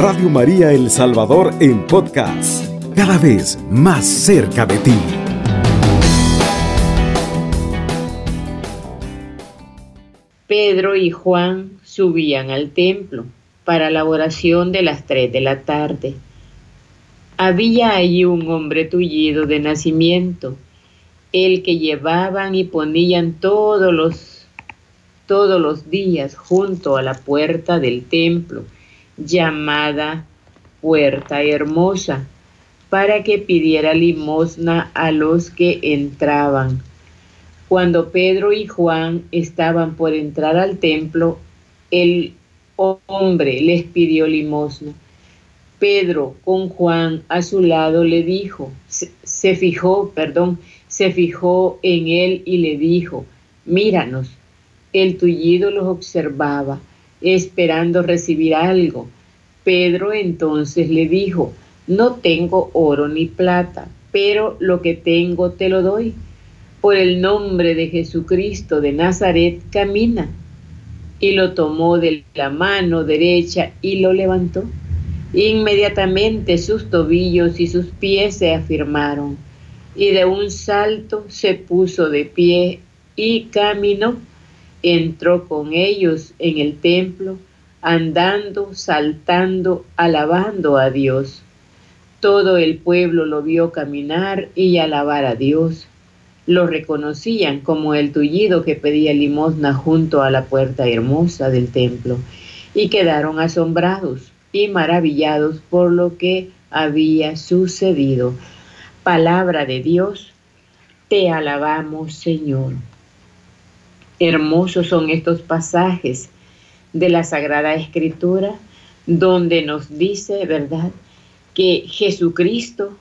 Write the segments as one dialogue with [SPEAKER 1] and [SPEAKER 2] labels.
[SPEAKER 1] Radio María El Salvador en podcast, cada vez más cerca de ti.
[SPEAKER 2] Pedro y Juan subían al templo para la oración de las tres de la tarde. Había allí un hombre tullido de nacimiento, el que llevaban y ponían todos los, todos los días junto a la puerta del templo, llamada Puerta Hermosa, para que pidiera limosna a los que entraban. Cuando Pedro y Juan estaban por entrar al templo, el hombre les pidió limosna. Pedro con Juan a su lado le dijo, se, fijó, perdón, se fijó en él y le dijo, míranos. El tullido los observaba, esperando recibir algo. Pedro entonces le dijo, no tengo oro ni plata, pero lo que tengo te lo doy. Por el nombre de Jesucristo de Nazaret, camina. Y lo tomó de la mano derecha y lo levantó. Inmediatamente sus tobillos y sus pies se afirmaron, y de un salto se puso de pie y caminó. Entró con ellos en el templo, andando, saltando, alabando a Dios. Todo el pueblo lo vio caminar y alabar a Dios. Lo reconocían como el tullido que pedía limosna junto a la puerta hermosa del templo y quedaron asombrados y maravillados por lo que había sucedido. Palabra de Dios, te alabamos Señor. Hermosos son estos pasajes de la Sagrada Escritura donde nos dice, ¿verdad?, que Jesucristo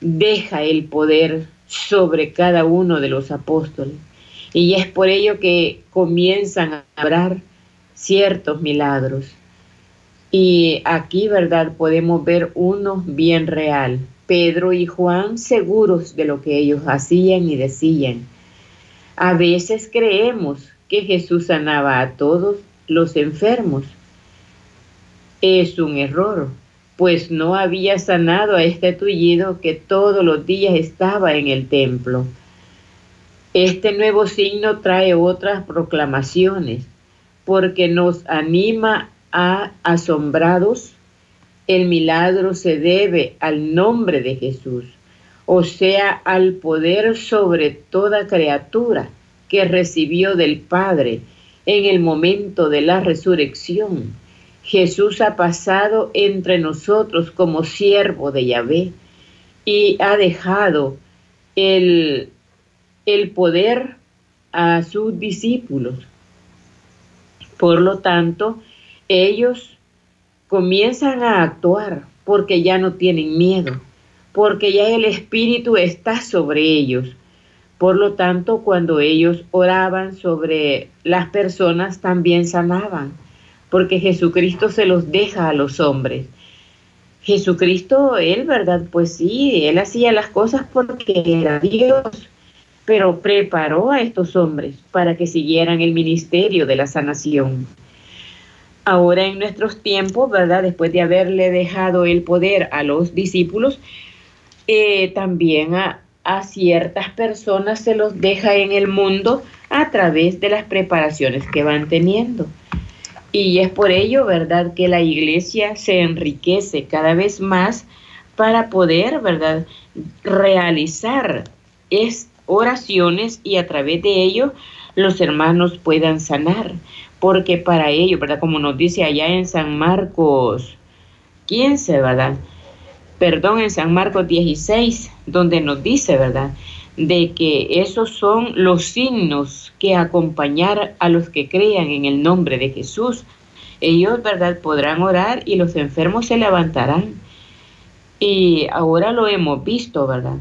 [SPEAKER 2] deja el poder sobre cada uno de los apóstoles. Y es por ello que comienzan a hablar ciertos milagros. Y aquí, ¿verdad? Podemos ver uno bien real. Pedro y Juan seguros de lo que ellos hacían y decían. A veces creemos que Jesús sanaba a todos los enfermos. Es un error, pues no había sanado a este tullido que todos los días estaba en el templo. Este nuevo signo trae otras proclamaciones, porque nos anima a asombrados, el milagro se debe al nombre de Jesús, o sea, al poder sobre toda criatura que recibió del Padre en el momento de la resurrección. Jesús ha pasado entre nosotros como siervo de Yahvé y ha dejado el, el poder a sus discípulos. Por lo tanto, ellos comienzan a actuar porque ya no tienen miedo, porque ya el Espíritu está sobre ellos. Por lo tanto, cuando ellos oraban sobre las personas, también sanaban, porque Jesucristo se los deja a los hombres. Jesucristo, él, ¿verdad? Pues sí, él hacía las cosas porque era Dios, pero preparó a estos hombres para que siguieran el ministerio de la sanación. Ahora en nuestros tiempos, ¿verdad? Después de haberle dejado el poder a los discípulos, eh, también a, ciertas personas se los deja en el mundo a través de las preparaciones que van teniendo. Y es por ello, ¿verdad?, que la iglesia se enriquece cada vez más para poder, ¿verdad?, realizar es oraciones y a través de ello los hermanos puedan sanar porque para ello, ¿verdad? Como nos dice allá en San Marcos 15, ¿verdad? Perdón, en San Marcos 16, donde nos dice, ¿verdad? De que esos son los signos que acompañar a los que crean en el nombre de Jesús. Ellos, ¿verdad? Podrán orar y los enfermos se levantarán. Y ahora lo hemos visto, ¿verdad?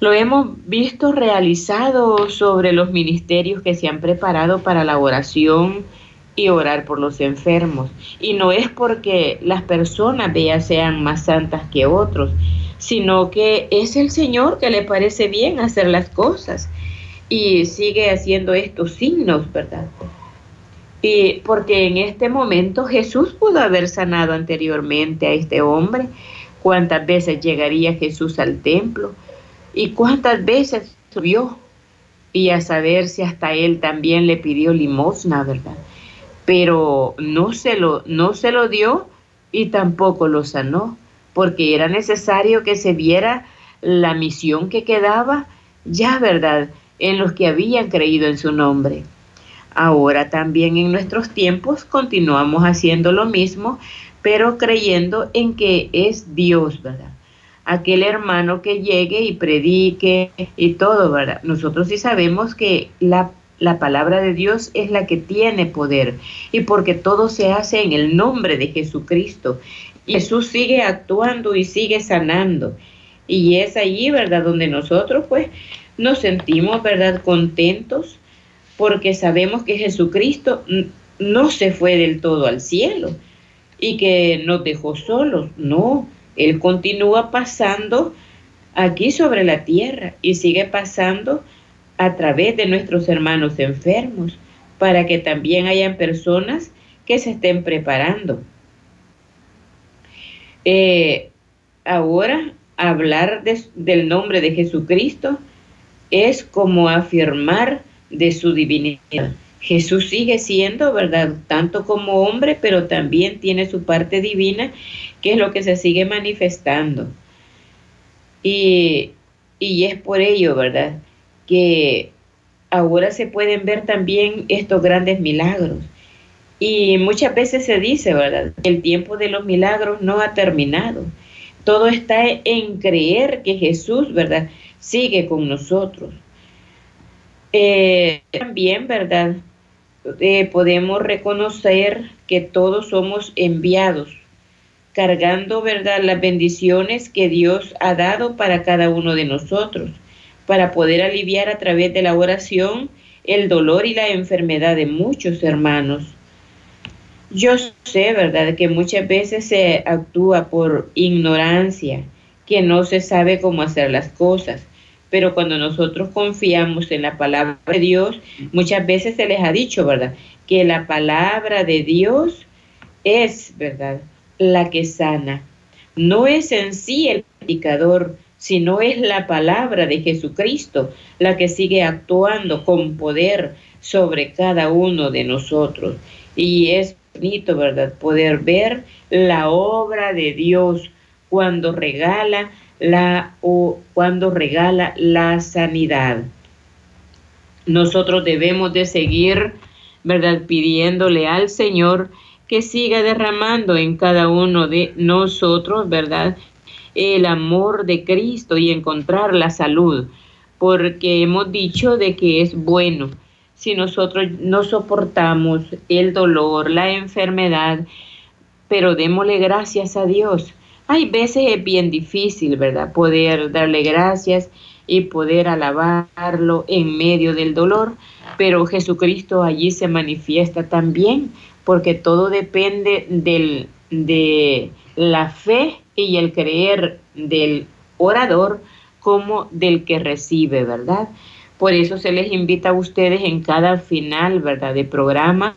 [SPEAKER 2] Lo hemos visto realizado sobre los ministerios que se han preparado para la oración y orar por los enfermos. Y no es porque las personas de ellas sean más santas que otros, sino que es el Señor que le parece bien hacer las cosas y sigue haciendo estos signos, ¿verdad? Y porque en este momento Jesús pudo haber sanado anteriormente a este hombre. ¿Cuántas veces llegaría Jesús al templo? ¿Y cuántas veces subió? Y a saber si hasta él también le pidió limosna, ¿verdad? Pero no se lo, no se lo dio y tampoco lo sanó, porque era necesario que se viera la misión que quedaba ya, ¿verdad?, en los que habían creído en su nombre. Ahora también en nuestros tiempos continuamos haciendo lo mismo, pero creyendo en que es Dios, ¿verdad? Aquel hermano que llegue y predique y todo, ¿verdad? Nosotros sí sabemos que la, la palabra de Dios es la que tiene poder y porque todo se hace en el nombre de Jesucristo. Jesús sigue actuando y sigue sanando. Y es allí, ¿verdad? Donde nosotros pues nos sentimos, ¿verdad? Contentos porque sabemos que Jesucristo no se fue del todo al cielo y que nos dejó solos, no, Él continúa pasando aquí sobre la tierra y sigue pasando a través de nuestros hermanos enfermos para que también hayan personas que se estén preparando. Eh, ahora, hablar del nombre de Jesucristo es como afirmar de su divinidad. Jesús sigue siendo, ¿verdad? Tanto como hombre, pero también tiene su parte divina, que es lo que se sigue manifestando. Y, y es por ello, ¿verdad? Que ahora se pueden ver también estos grandes milagros. Y muchas veces se dice, ¿verdad? El tiempo de los milagros no ha terminado. Todo está en creer que Jesús, ¿verdad? Sigue con nosotros. Eh, también, ¿verdad? Eh, podemos reconocer que todos somos enviados, cargando, ¿verdad?, las bendiciones que Dios ha dado para cada uno de nosotros, para poder aliviar a través de la oración el dolor y la enfermedad de muchos hermanos. Yo sé, ¿verdad?, que muchas veces se actúa por ignorancia, que no se sabe cómo hacer las cosas pero cuando nosotros confiamos en la palabra de Dios, muchas veces se les ha dicho, ¿verdad? Que la palabra de Dios es, ¿verdad? La que sana. No es en sí el predicador, sino es la palabra de Jesucristo la que sigue actuando con poder sobre cada uno de nosotros. Y es bonito, ¿verdad? Poder ver la obra de Dios cuando regala la o cuando regala la sanidad. Nosotros debemos de seguir, ¿verdad? Pidiéndole al Señor que siga derramando en cada uno de nosotros, ¿verdad? El amor de Cristo y encontrar la salud, porque hemos dicho de que es bueno. Si nosotros no soportamos el dolor, la enfermedad, pero démosle gracias a Dios hay veces es bien difícil, ¿verdad? Poder darle gracias y poder alabarlo en medio del dolor, pero Jesucristo allí se manifiesta también, porque todo depende del, de la fe y el creer del orador como del que recibe, ¿verdad? Por eso se les invita a ustedes en cada final, ¿verdad?, de programa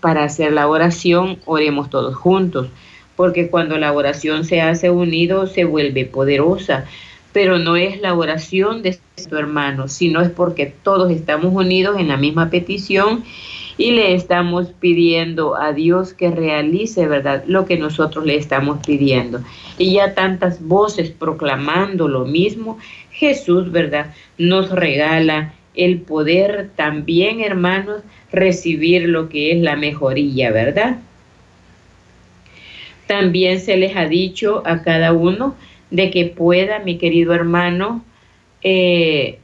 [SPEAKER 2] para hacer la oración, oremos todos juntos porque cuando la oración se hace unido se vuelve poderosa, pero no es la oración de su hermano, sino es porque todos estamos unidos en la misma petición y le estamos pidiendo a Dios que realice, ¿verdad?, lo que nosotros le estamos pidiendo. Y ya tantas voces proclamando lo mismo, Jesús, ¿verdad?, nos regala el poder también, hermanos, recibir lo que es la mejoría, ¿verdad? También se les ha dicho a cada uno de que pueda, mi querido hermano, eh,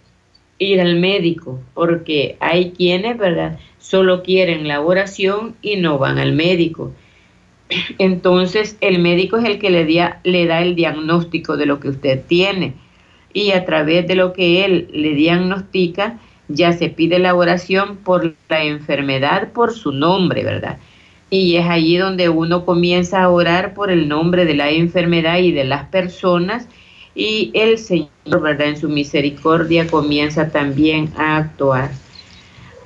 [SPEAKER 2] ir al médico, porque hay quienes, ¿verdad? Solo quieren la oración y no van al médico. Entonces, el médico es el que le, le da el diagnóstico de lo que usted tiene y a través de lo que él le diagnostica, ya se pide la oración por la enfermedad, por su nombre, ¿verdad? Y es allí donde uno comienza a orar por el nombre de la enfermedad y de las personas y el Señor, ¿verdad? En su misericordia comienza también a actuar.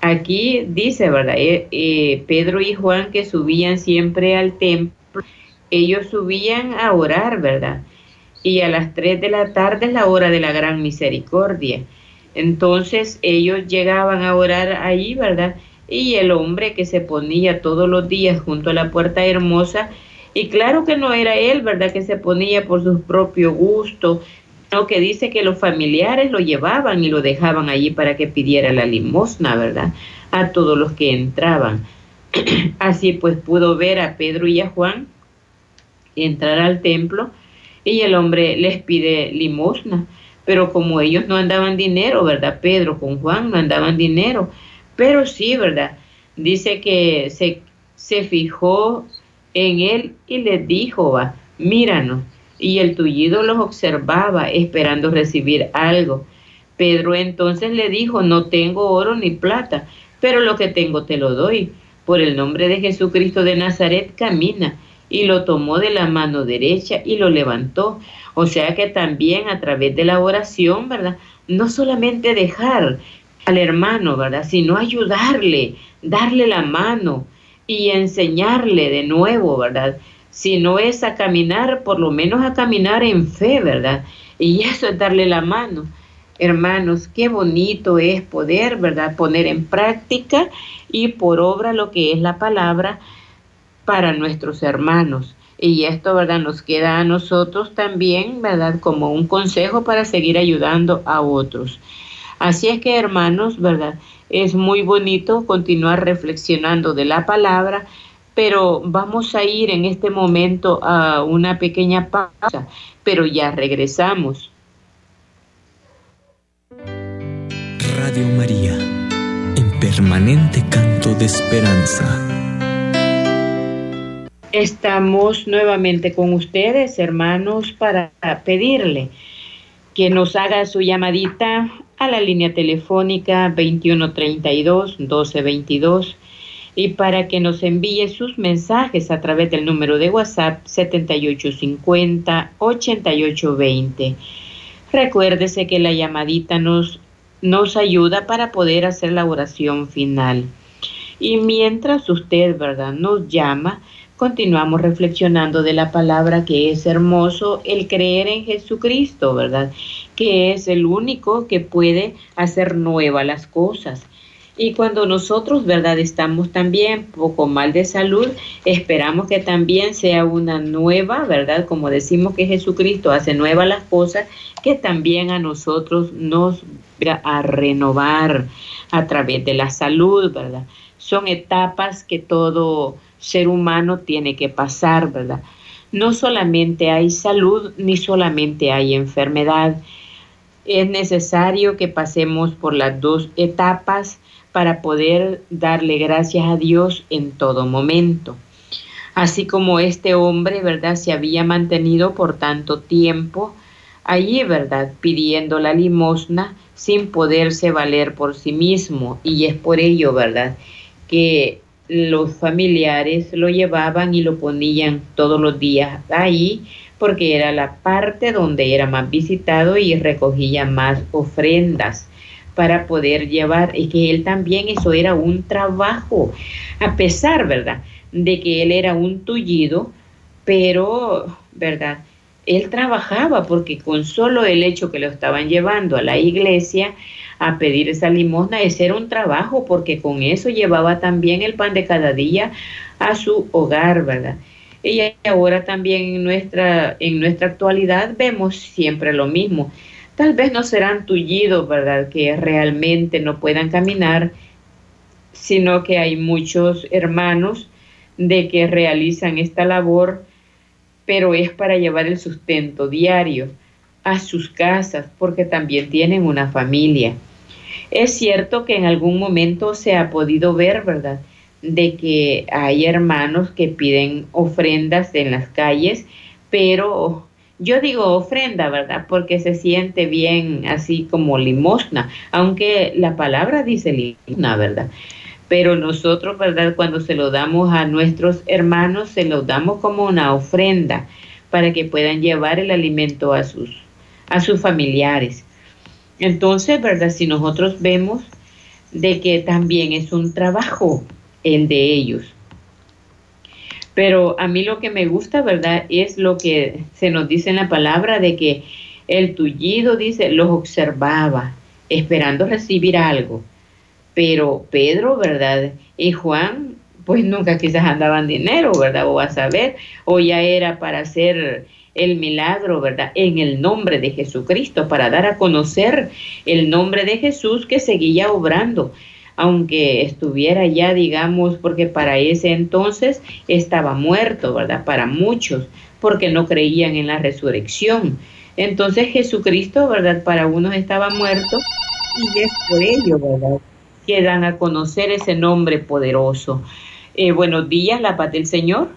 [SPEAKER 2] Aquí dice, ¿verdad? Eh, eh, Pedro y Juan que subían siempre al templo, ellos subían a orar, ¿verdad? Y a las 3 de la tarde es la hora de la gran misericordia. Entonces ellos llegaban a orar ahí, ¿verdad? Y el hombre que se ponía todos los días junto a la puerta hermosa, y claro que no era él, ¿verdad? Que se ponía por su propio gusto, sino que dice que los familiares lo llevaban y lo dejaban allí para que pidiera la limosna, ¿verdad? A todos los que entraban. Así pues pudo ver a Pedro y a Juan entrar al templo y el hombre les pide limosna. Pero como ellos no andaban dinero, ¿verdad? Pedro con Juan no andaban dinero. Pero sí, ¿verdad? Dice que se, se fijó en él y le dijo, va, míranos. Y el tullido los observaba esperando recibir algo. Pedro entonces le dijo, no tengo oro ni plata, pero lo que tengo te lo doy. Por el nombre de Jesucristo de Nazaret camina. Y lo tomó de la mano derecha y lo levantó. O sea que también a través de la oración, ¿verdad? No solamente dejar al hermano, ¿verdad? Sino ayudarle, darle la mano, y enseñarle de nuevo, ¿verdad? Si no es a caminar, por lo menos a caminar en fe, ¿verdad? Y eso es darle la mano. Hermanos, qué bonito es poder, ¿verdad? Poner en práctica y por obra lo que es la palabra para nuestros hermanos. Y esto, ¿verdad? Nos queda a nosotros también, ¿verdad? Como un consejo para seguir ayudando a otros. Así es que, hermanos, ¿verdad? Es muy bonito continuar reflexionando de la palabra, pero vamos a ir en este momento a una pequeña pausa, pero ya regresamos.
[SPEAKER 1] Radio María, en permanente canto de esperanza.
[SPEAKER 2] Estamos nuevamente con ustedes, hermanos, para pedirle que nos haga su llamadita a la línea telefónica 2132-1222 y para que nos envíe sus mensajes a través del número de WhatsApp 7850-8820. Recuérdese que la llamadita nos, nos ayuda para poder hacer la oración final. Y mientras usted, ¿verdad?, nos llama, continuamos reflexionando de la palabra que es hermoso el creer en Jesucristo, ¿verdad? Que es el único que puede hacer nuevas las cosas. Y cuando nosotros, ¿verdad?, estamos también poco mal de salud, esperamos que también sea una nueva, ¿verdad? Como decimos que Jesucristo hace nuevas las cosas, que también a nosotros nos va a renovar a través de la salud, ¿verdad? Son etapas que todo ser humano tiene que pasar, ¿verdad? No solamente hay salud ni solamente hay enfermedad. Es necesario que pasemos por las dos etapas para poder darle gracias a Dios en todo momento. Así como este hombre, ¿verdad? Se había mantenido por tanto tiempo allí, ¿verdad? Pidiendo la limosna sin poderse valer por sí mismo. Y es por ello, ¿verdad? Que los familiares lo llevaban y lo ponían todos los días ahí porque era la parte donde era más visitado y recogía más ofrendas para poder llevar, y que él también eso era un trabajo, a pesar, ¿verdad?, de que él era un tullido, pero, ¿verdad?, él trabajaba porque con solo el hecho que lo estaban llevando a la iglesia, a pedir esa limosna, ese era un trabajo, porque con eso llevaba también el pan de cada día a su hogar, ¿verdad? Y ahora también en nuestra, en nuestra actualidad vemos siempre lo mismo. Tal vez no serán tullidos, ¿verdad? Que realmente no puedan caminar, sino que hay muchos hermanos de que realizan esta labor, pero es para llevar el sustento diario a sus casas, porque también tienen una familia. Es cierto que en algún momento se ha podido ver, ¿verdad?, de que hay hermanos que piden ofrendas en las calles, pero yo digo ofrenda, ¿verdad? Porque se siente bien así como limosna, aunque la palabra dice limosna, ¿verdad? Pero nosotros, ¿verdad? Cuando se lo damos a nuestros hermanos, se lo damos como una ofrenda para que puedan llevar el alimento a sus, a sus familiares. Entonces, ¿verdad? Si nosotros vemos de que también es un trabajo el de ellos. Pero a mí lo que me gusta, ¿verdad? Es lo que se nos dice en la palabra de que el tullido, dice, los observaba, esperando recibir algo. Pero Pedro, ¿verdad? Y Juan, pues nunca quizás andaban dinero, ¿verdad? O a saber, o ya era para hacer el milagro, ¿verdad? En el nombre de Jesucristo, para dar a conocer el nombre de Jesús que seguía obrando, aunque estuviera ya, digamos, porque para ese entonces estaba muerto, ¿verdad? Para muchos, porque no creían en la resurrección. Entonces Jesucristo, ¿verdad? Para unos estaba muerto y es por ello, ¿verdad? Que dan a conocer ese nombre poderoso. Eh, buenos días, la paz del Señor.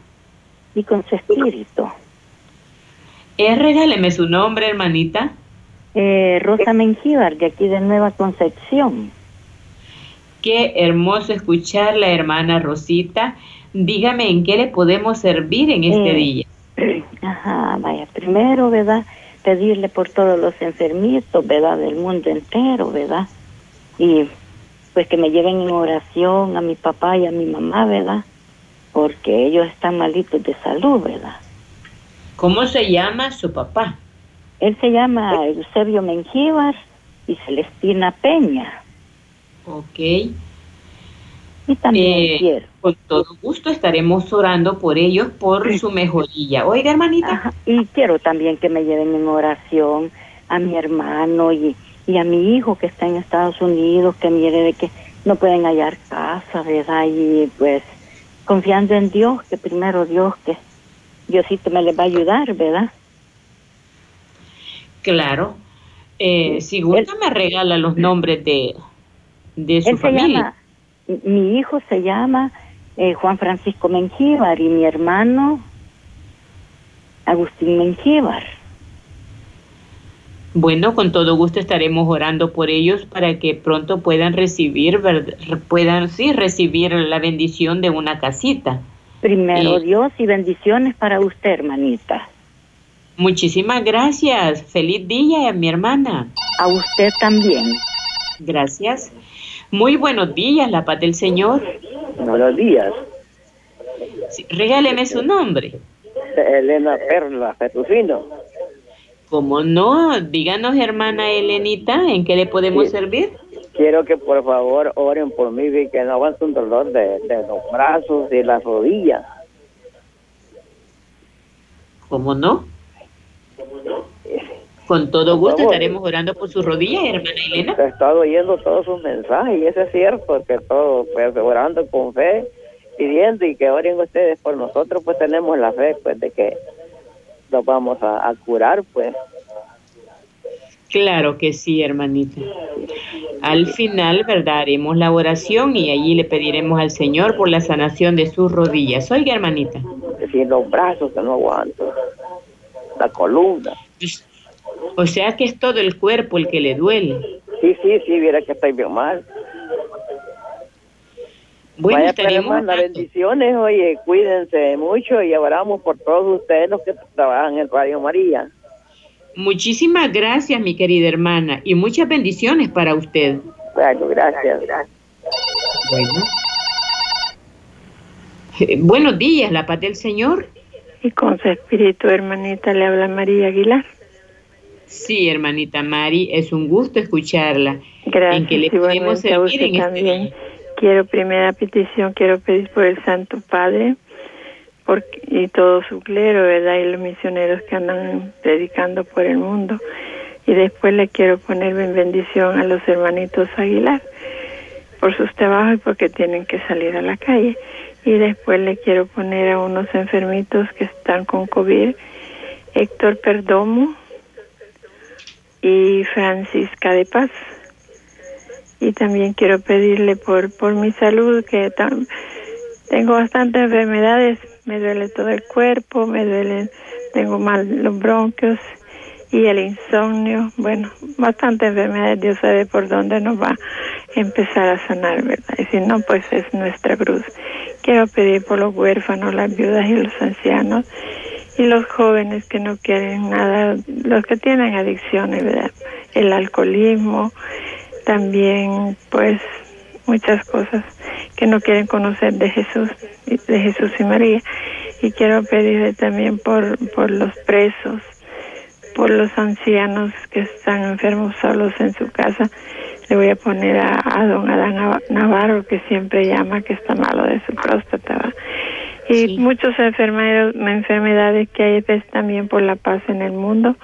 [SPEAKER 3] Y con su espíritu.
[SPEAKER 2] Eh, regáleme su nombre, hermanita.
[SPEAKER 3] Eh, Rosa Mengíbar, de aquí de Nueva Concepción.
[SPEAKER 2] Qué hermoso escucharla, hermana Rosita. Dígame en qué le podemos servir en este
[SPEAKER 3] Eh,
[SPEAKER 2] día.
[SPEAKER 3] Ajá, vaya, primero, ¿verdad? Pedirle por todos los enfermitos, ¿verdad? Del mundo entero, ¿verdad? Y pues que me lleven en oración a mi papá y a mi mamá, ¿verdad? Porque ellos están malitos de salud, ¿verdad?
[SPEAKER 2] ¿Cómo se llama su papá?
[SPEAKER 3] Él se llama Eusebio Mengíbar y Celestina Peña.
[SPEAKER 2] Ok.
[SPEAKER 3] Y también
[SPEAKER 2] Eh,
[SPEAKER 3] quiero.
[SPEAKER 2] con todo gusto estaremos orando por ellos, por su mejoría. Oiga, hermanita.
[SPEAKER 3] Ajá, Y quiero también que me lleven en oración a mi hermano y, y a mi hijo que está en Estados Unidos, que mire de que no pueden hallar casa, ¿verdad? Y pues confiando en Dios, que primero Dios, que Diosito me les va a ayudar, ¿verdad?
[SPEAKER 2] Claro. Eh, si gusta, me regala los nombres de, de su
[SPEAKER 3] Él se
[SPEAKER 2] familia.
[SPEAKER 3] llama, mi hijo se llama eh, Juan Francisco Mengíbar y mi hermano Agustín Mengíbar.
[SPEAKER 2] Bueno, con todo gusto estaremos orando por ellos para que pronto puedan recibir, puedan sí recibir la bendición de una casita.
[SPEAKER 3] Primero Dios y bendiciones para usted, hermanita.
[SPEAKER 2] Muchísimas gracias. Feliz día, mi hermana.
[SPEAKER 3] A usted también.
[SPEAKER 2] Gracias. Muy buenos días, la paz del Señor.
[SPEAKER 4] Buenos días,
[SPEAKER 2] Sí, regáleme su nombre.
[SPEAKER 4] Elena Perla Fetufino.
[SPEAKER 2] Como no, díganos, hermana Elenita, ¿en qué le podemos
[SPEAKER 4] Sí.
[SPEAKER 2] servir?
[SPEAKER 4] Quiero que por favor oren por mí, que no aguanto un dolor de, de los brazos y las rodillas.
[SPEAKER 2] ¿Cómo no? Con todo gusto estaremos orando por sus rodillas, hermana Elena.
[SPEAKER 4] He estado oyendo todos sus mensajes y eso es cierto, que todo, pues orando con fe, pidiendo y que oren ustedes por nosotros, pues tenemos la fe, pues de que nos vamos a, a curar, pues.
[SPEAKER 2] Claro que sí, hermanita. Al final, ¿verdad? Haremos la oración y allí le pediremos al Señor por la sanación de sus rodillas. Oiga, hermanita.
[SPEAKER 4] Si los brazos que no aguanto, la columna.
[SPEAKER 2] O sea que es todo el cuerpo el que le duele.
[SPEAKER 4] Sí, sí, sí, viera que estoy bien mal.
[SPEAKER 2] Bueno,
[SPEAKER 4] Vaya, pues,
[SPEAKER 2] estaremos
[SPEAKER 4] hermana,
[SPEAKER 2] orando.
[SPEAKER 4] bendiciones, oye, cuídense mucho y oramos por todos ustedes los que trabajan en Radio María.
[SPEAKER 2] Muchísimas gracias, mi querida hermana, y muchas bendiciones para usted.
[SPEAKER 4] Bueno, gracias.
[SPEAKER 2] Bueno. Eh, buenos días, la paz del Señor.
[SPEAKER 5] Y con su espíritu, hermanita, le habla María Aguilar.
[SPEAKER 2] Sí, hermanita Mari, es un gusto escucharla.
[SPEAKER 5] Gracias.
[SPEAKER 2] ¿En qué le
[SPEAKER 5] y
[SPEAKER 2] podemos
[SPEAKER 5] igualmente a
[SPEAKER 2] servir
[SPEAKER 5] usted
[SPEAKER 2] en este
[SPEAKER 5] también. Quiero, primera petición, quiero pedir por el Santo Padre por, y todo su clero, ¿verdad? Y los misioneros que andan predicando por el mundo. Y después le quiero poner en bendición a los hermanitos Aguilar por sus trabajos y porque tienen que salir a la calle. Y después le quiero poner a unos enfermitos que están con COVID, Héctor Perdomo y Francisca de Paz. Y también quiero pedirle por, por mi salud, que tengo bastantes enfermedades, me duele todo el cuerpo, me duelen, tengo mal los bronquios y el insomnio, bueno, bastantes enfermedades, Dios sabe por dónde nos va a empezar a sanar, ¿verdad? Y si no, pues es nuestra cruz. Quiero pedir por los huérfanos, las viudas y los ancianos y los jóvenes que no quieren nada, los que tienen adicciones, ¿verdad? El alcoholismo, también pues muchas cosas que no quieren conocer de Jesús, de Jesús y María. Y quiero pedirle también por, por los presos, por los ancianos que están enfermos solos en su casa. Le voy a poner a, a don Adán Navarro, que siempre llama que está malo de su próstata. Y muchos enfermedades que hay pues, también por la paz en el mundo,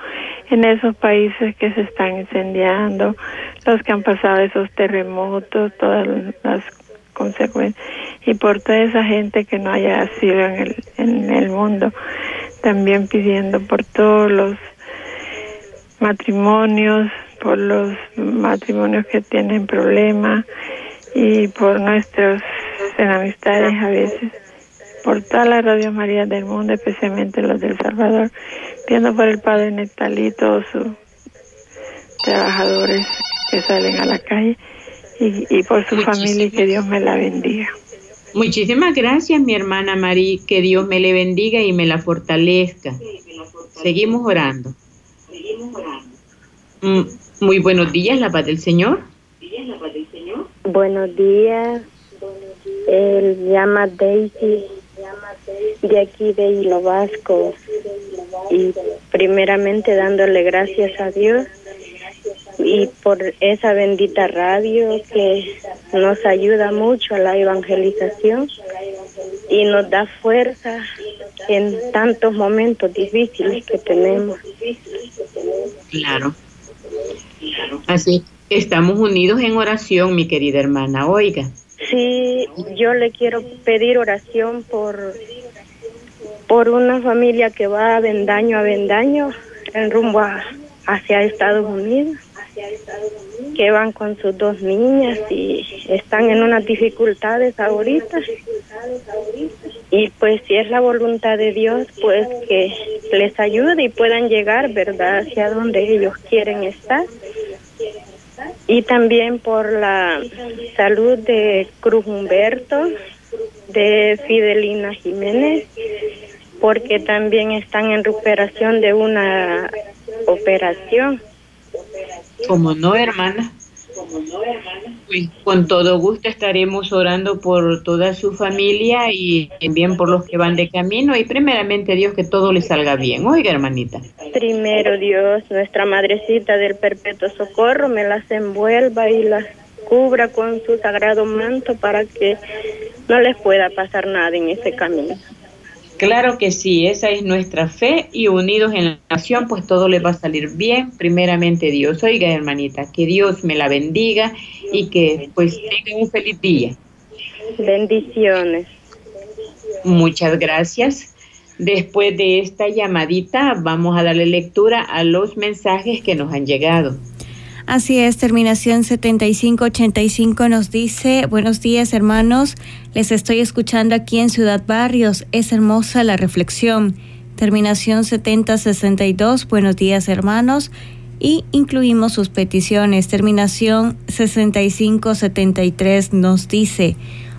[SPEAKER 5] en esos países que se están incendiando, los que han pasado esos terremotos, todas las consecuencias, y por toda esa gente que no haya asilo en el, en el mundo, también pidiendo por todos los matrimonios, por los matrimonios que tienen problemas y por nuestras enemistades a veces, por todas las Radio María del mundo, especialmente los del Salvador, pidiendo por el Padre Netalí todos sus trabajadores que salen a la calle y, por su familia y que Dios me la bendiga.
[SPEAKER 2] Muchísimas gracias, mi hermana María, que Dios me le bendiga y me la fortalezca. Seguimos orando. Mm, muy buenos días, la paz del Señor.
[SPEAKER 6] Buenos días. Él llama Daisy de aquí de Hilo Vasco y primeramente dándole gracias a Dios y por esa bendita radio que nos ayuda mucho a la evangelización y nos da fuerza en tantos momentos difíciles que tenemos.
[SPEAKER 2] Claro. Así, estamos unidos en oración, mi querida hermana. Oiga.
[SPEAKER 6] Sí, yo le quiero pedir oración por por una familia que va a Vendaño a Vendaño en rumbo hacia Estados Unidos que van con sus dos niñas y están en unas dificultades ahorita. Y pues si es la voluntad de Dios, pues que les ayude y puedan llegar, ¿verdad?, hacia donde ellos quieren estar. Y también por la salud de Cruz Humberto, de Fidelina Jiménez, porque también están en recuperación de una operación.
[SPEAKER 2] Como no, hermana. Con todo gusto estaremos orando por toda su familia y también por los que van de camino y primeramente Dios que todo les salga bien. Oiga, hermanita.
[SPEAKER 6] Primero Dios, nuestra madrecita del perpetuo socorro, me las envuelva y las cubra con su sagrado manto para que no les pueda pasar nada en ese camino.
[SPEAKER 2] Claro que sí, esa es nuestra fe y unidos en la nación, pues todo les va a salir bien, primeramente Dios. Oiga, hermanita, que Dios me la bendiga y que pues tenga un feliz día.
[SPEAKER 6] Bendiciones.
[SPEAKER 2] Muchas gracias. Después de esta llamadita, vamos a darle lectura a los mensajes que nos han llegado.
[SPEAKER 7] Así es, terminación 7585 nos dice, buenos días hermanos, les estoy escuchando aquí en Ciudad Barrios, es hermosa la reflexión. Terminación 7062, buenos días hermanos, y incluimos sus peticiones. Terminación 6573 nos dice,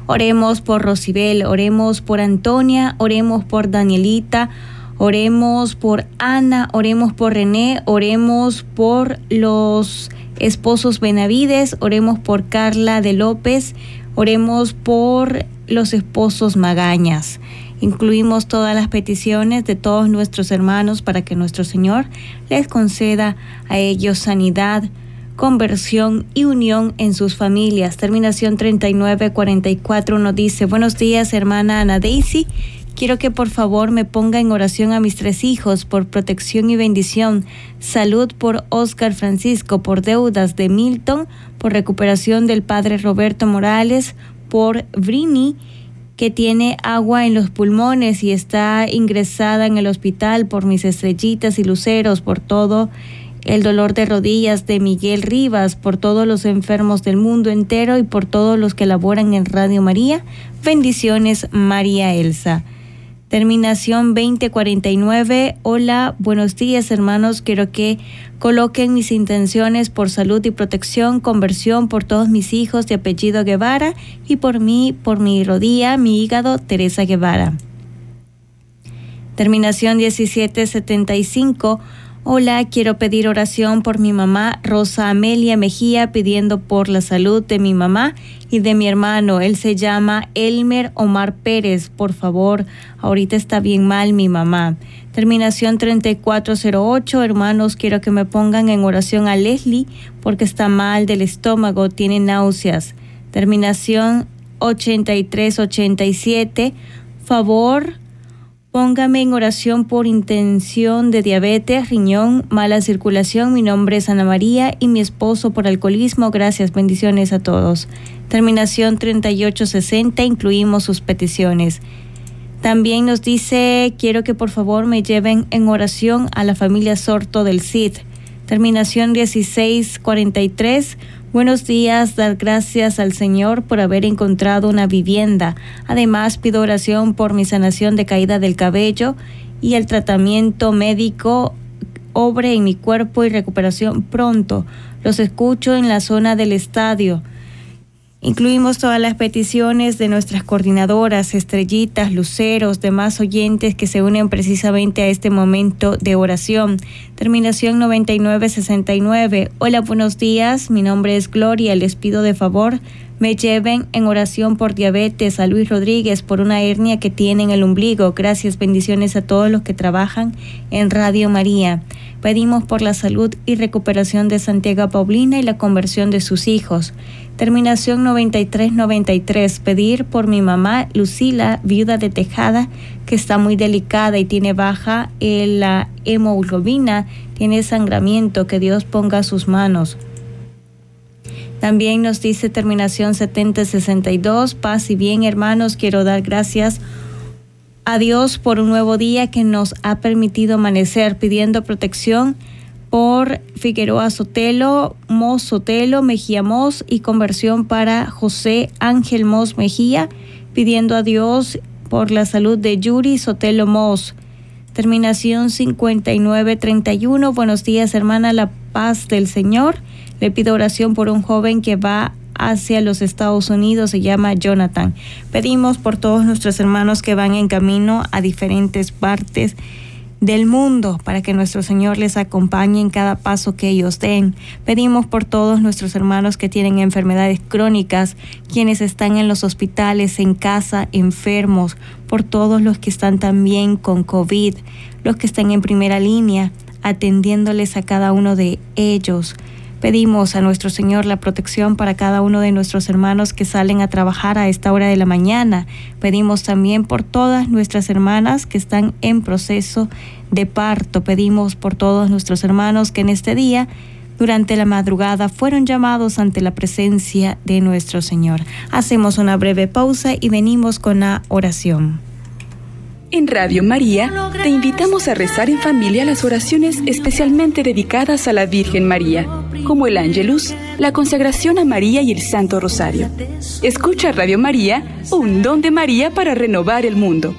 [SPEAKER 7] oremos por Rosibel, oremos por Antonia, oremos por Danielita, Oremos por Ana, oremos por René, oremos por los esposos Benavides, oremos por Carla de López, oremos por los esposos Magañas. Incluimos todas las peticiones de todos nuestros hermanos para que nuestro Señor les conceda a ellos sanidad, conversión y unión en sus familias. Terminación 3944 nos dice, buenos días hermana Ana Daisy. Quiero que por favor me ponga en oración a mis tres hijos por protección y bendición, salud por Oscar Francisco, por deudas de Milton, por recuperación del padre Roberto Morales, por Brini, que tiene agua en los pulmones y está ingresada en el hospital, por mis estrellitas y luceros, por todo el dolor de rodillas de Miguel Rivas, por todos los enfermos del mundo entero y por todos los que laboran en Radio María. Bendiciones, María Elsa. Terminación 2049. Hola, buenos días hermanos. Quiero que coloquen mis intenciones por salud y protección, conversión por todos mis hijos de apellido Guevara y por mí, por mi rodilla, mi hígado, Teresa Guevara. Terminación 1775. Hola, quiero pedir oración por mi mamá Rosa Amelia Mejía, pidiendo por la salud de mi mamá y de mi hermano. Él se llama Elmer Omar Pérez. Por favor, ahorita está bien mal mi mamá. Terminación 3408. Hermanos, quiero que me pongan en oración a Leslie porque está mal del estómago, tiene náuseas. Terminación 8387. Favor Póngame en oración por intención de diabetes, riñón, mala circulación. Mi nombre es Ana María y mi esposo por alcoholismo. Gracias, bendiciones a todos. Terminación 3860, incluimos sus peticiones. También nos dice, quiero que por favor me lleven en oración a la familia Sorto del CID. Terminación 1643. Buenos días, dar gracias al Señor por haber encontrado una vivienda. Además, pido oración por mi sanación de caída del cabello y el tratamiento médico obre en mi cuerpo y recuperación pronto. Los escucho en la zona del estadio. Incluimos todas las peticiones de nuestras coordinadoras, estrellitas, luceros, demás oyentes que se unen precisamente a este momento de oración. Terminación 9969. Hola, buenos días. Mi nombre es Gloria. Les pido de favor me lleven en oración por diabetes a Luis Rodríguez por una hernia que tiene en el ombligo. Gracias, bendiciones a todos los que trabajan en Radio María. Pedimos por la salud y recuperación de Santiago Paulina y la conversión de sus hijos. Terminación 9393. Pedir por mi mamá Lucila, viuda de Tejada, que está muy delicada y tiene baja la hemoglobina, tiene sangramiento, que Dios ponga sus manos. También nos dice terminación 7062, paz y bien hermanos, quiero dar gracias a Dios por un nuevo día que nos ha permitido amanecer pidiendo protección por Figueroa Sotelo, Mos Sotelo, Mejía Mos y conversión para José Ángel Mos Mejía, pidiendo a Dios por la salud de Yuri Sotelo Mos. Terminación 5931. Buenos días, hermana, la paz del Señor. Le pido oración por un joven que va hacia los Estados Unidos, se llama Jonathan. Pedimos por todos nuestros hermanos que van en camino a diferentes partes del mundo para que nuestro Señor les acompañe en cada paso que ellos den. Pedimos por todos nuestros hermanos que tienen enfermedades crónicas, quienes están en los hospitales, en casa, enfermos, por todos los que están también con COVID, los que están en primera línea, atendiéndoles a cada uno de ellos. Pedimos a nuestro Señor la protección para cada uno de nuestros hermanos que salen a trabajar a esta hora de la mañana. Pedimos también por todas nuestras hermanas que están en proceso de parto. Pedimos por todos nuestros hermanos que en este día durante la madrugada fueron llamados ante la presencia de nuestro Señor. Hacemos una breve pausa y venimos con la oración.
[SPEAKER 8] En Radio María te invitamos a rezar en familia las oraciones especialmente dedicadas a la Virgen María, como el Ángelus, la consagración a María y el Santo Rosario. Escucha Radio María, un don de María para renovar el mundo.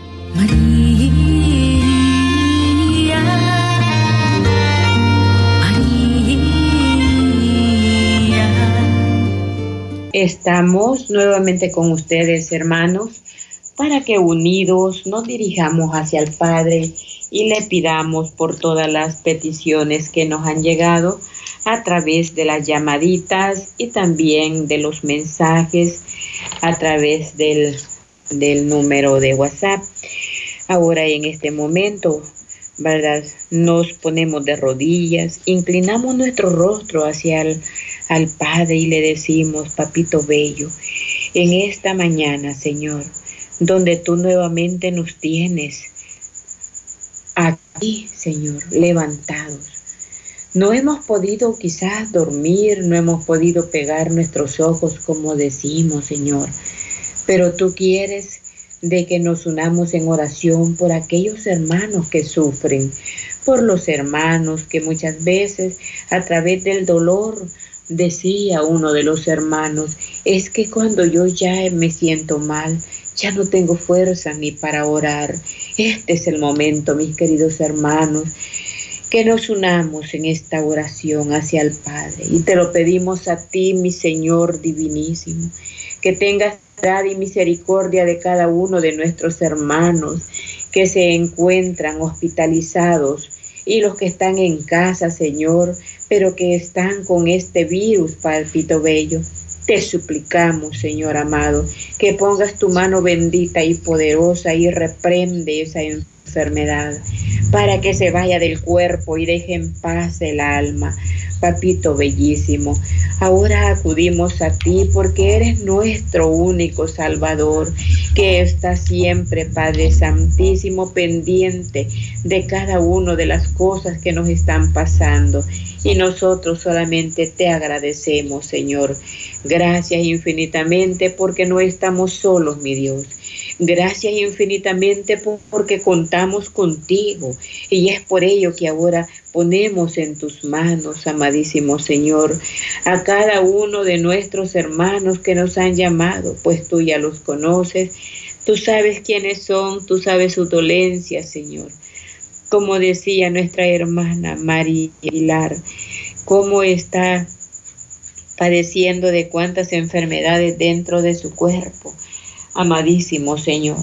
[SPEAKER 2] Estamos nuevamente con ustedes, hermanos para que unidos nos dirijamos hacia el Padre y le pidamos por todas las peticiones que nos han llegado a través de las llamaditas y también de los mensajes a través del, del número de WhatsApp. Ahora en este momento, ¿verdad? Nos ponemos de rodillas, inclinamos nuestro rostro hacia el al Padre y le decimos, Papito Bello, en esta mañana, Señor, donde tú nuevamente nos tienes aquí, Señor, levantados. No hemos podido quizás dormir, no hemos podido pegar nuestros ojos como decimos, Señor, pero tú quieres de que nos unamos en oración por aquellos hermanos que sufren, por los hermanos que muchas veces a través del dolor decía uno de los hermanos, es que cuando yo ya me siento mal, ya no tengo fuerza ni para orar. Este es el momento, mis queridos hermanos, que nos unamos en esta oración hacia el Padre. Y te lo pedimos a ti, mi Señor divinísimo, que tengas y misericordia de cada uno de nuestros hermanos que se encuentran hospitalizados y los que están en casa, Señor, pero que están con este virus, palpito bello. Te suplicamos, Señor amado, que pongas tu mano bendita y poderosa y reprende esa enfermedad para que se vaya del cuerpo y deje en paz el alma. Papito bellísimo, ahora acudimos a ti porque eres nuestro único Salvador, que está siempre, Padre Santísimo, pendiente de cada una de las cosas que nos están pasando. Y nosotros solamente te agradecemos, Señor. Gracias infinitamente porque no estamos solos, mi Dios. Gracias infinitamente porque contamos contigo. Y es por ello que ahora ponemos en tus manos, amadísimo Señor, a cada uno de nuestros hermanos que nos han llamado, pues tú ya los conoces. Tú sabes quiénes son, tú sabes su dolencia, Señor. Como decía nuestra hermana María Aguilar, cómo está padeciendo de cuántas enfermedades dentro de su cuerpo amadísimo Señor.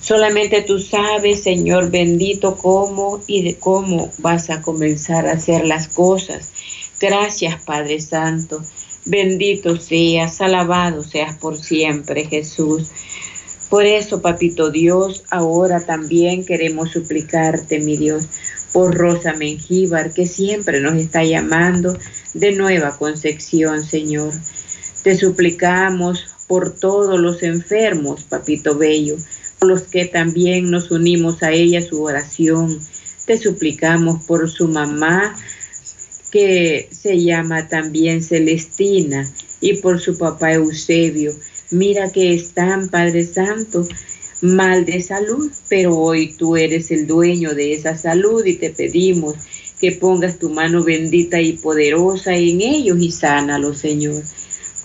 [SPEAKER 2] Solamente tú sabes, Señor bendito, cómo y de cómo vas a comenzar a hacer las cosas. Gracias, Padre Santo. Bendito seas, alabado seas por siempre, Jesús. Por eso, Papito Dios, ahora también queremos suplicarte, mi Dios, por Rosa Mengíbar, que siempre nos está llamando de nueva concepción, Señor. Te suplicamos por todos los enfermos, papito bello, por los que también nos unimos a ella su oración. Te suplicamos por su mamá, que se llama también Celestina, y por su papá Eusebio. Mira que están, Padre Santo, mal de salud, pero hoy tú eres el dueño de esa salud y te pedimos que pongas tu mano bendita y poderosa en ellos y sánalos, Señor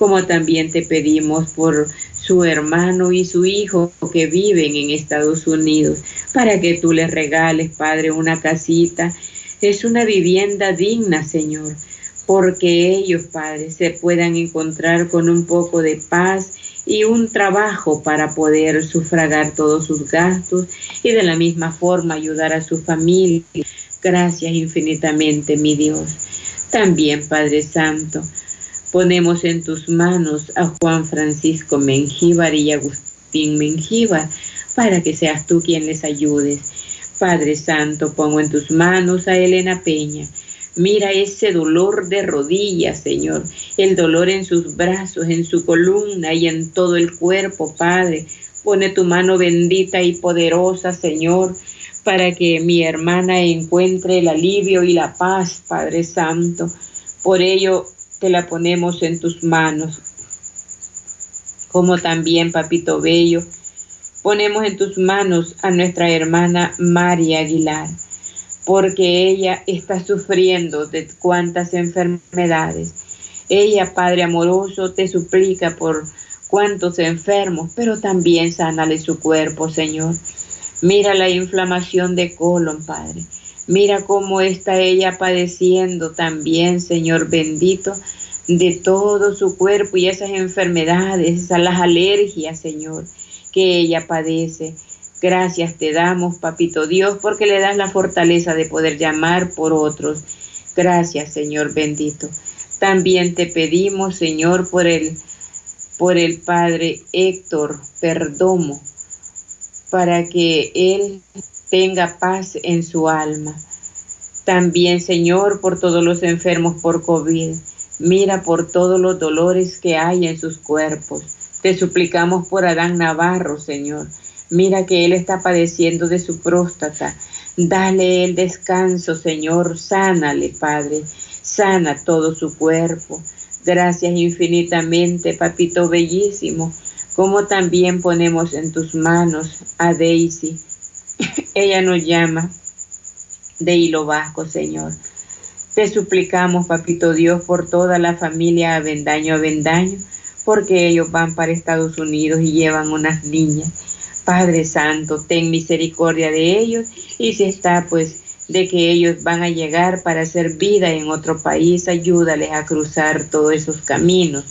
[SPEAKER 2] como también te pedimos por su hermano y su hijo que viven en Estados Unidos, para que tú les regales, Padre, una casita. Es una vivienda digna, Señor, porque ellos, Padre, se puedan encontrar con un poco de paz y un trabajo para poder sufragar todos sus gastos y de la misma forma ayudar a su familia. Gracias infinitamente, mi Dios. También, Padre Santo, Ponemos en tus manos a Juan Francisco Mengíbar y Agustín Mengíbar para que seas tú quien les ayudes. Padre Santo, pongo en tus manos a Elena Peña. Mira ese dolor de rodillas, Señor, el dolor en sus brazos, en su columna y en todo el cuerpo, Padre. Pone tu mano bendita y poderosa, Señor, para que mi hermana encuentre el alivio y la paz, Padre Santo. Por ello, te la ponemos en tus manos. Como también, papito bello, ponemos en tus manos a nuestra hermana María Aguilar, porque ella está sufriendo de cuantas enfermedades. Ella, Padre amoroso, te suplica por cuantos enfermos, pero también sánale su cuerpo, Señor. Mira la inflamación de colon, Padre. Mira cómo está ella padeciendo también, Señor bendito, de todo su cuerpo y esas enfermedades, esas las alergias, Señor, que ella padece. Gracias te damos, Papito Dios, porque le das la fortaleza de poder llamar por otros. Gracias, Señor bendito. También te pedimos, Señor, por el, por el Padre Héctor Perdomo, para que él tenga paz en su alma. También, Señor, por todos los enfermos por COVID. Mira por todos los dolores que hay en sus cuerpos. Te suplicamos por Adán Navarro, Señor. Mira que él está padeciendo de su próstata. Dale el descanso, Señor. Sánale, Padre. Sana todo su cuerpo. Gracias infinitamente, papito bellísimo. Como también ponemos en tus manos a Daisy ella nos llama de hilo vasco, Señor. Te suplicamos, Papito Dios, por toda la familia Avendaño Avendaño, porque ellos van para Estados Unidos y llevan unas niñas. Padre Santo, ten misericordia de ellos y si está pues de que ellos van a llegar para hacer vida en otro país, ayúdales a cruzar todos esos caminos.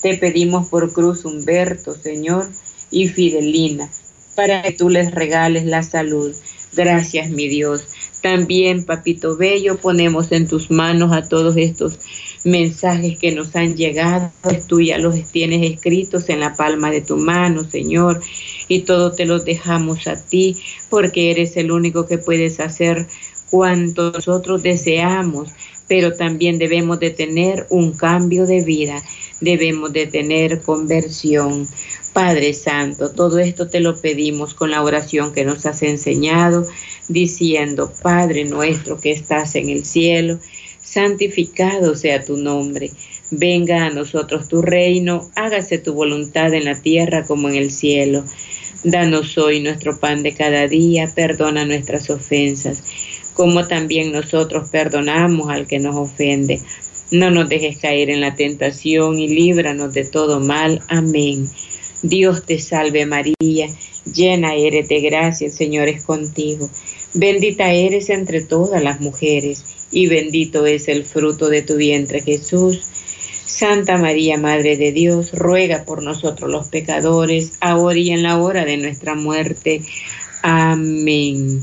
[SPEAKER 2] Te pedimos por Cruz Humberto, Señor, y Fidelina para que tú les regales la salud. Gracias, mi Dios. También, Papito Bello, ponemos en tus manos a todos estos mensajes que nos han llegado. Tú ya los tienes escritos en la palma de tu mano, Señor, y todo te los dejamos a ti, porque eres el único que puedes hacer cuanto nosotros deseamos, pero también debemos de tener un cambio de vida, debemos de tener conversión. Padre Santo, todo esto te lo pedimos con la oración que nos has enseñado, diciendo, Padre nuestro que estás en el cielo, santificado sea tu nombre, venga a nosotros tu reino, hágase tu voluntad en la tierra como en el cielo. Danos hoy nuestro pan de cada día, perdona nuestras ofensas, como también nosotros perdonamos al que nos ofende. No nos dejes caer en la tentación y líbranos de todo mal. Amén. Dios te salve María, llena eres de gracia, el Señor es contigo. Bendita eres entre todas las mujeres, y bendito es el fruto de tu vientre Jesús. Santa María, Madre de Dios, ruega por nosotros los pecadores, ahora y en la hora de nuestra muerte. Amén.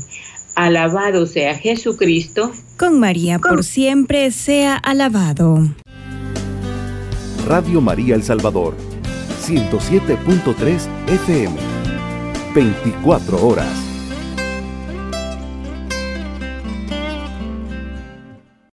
[SPEAKER 2] Alabado sea Jesucristo.
[SPEAKER 7] Con María por siempre sea alabado.
[SPEAKER 1] Radio María El Salvador 107.3 FM. 24 horas.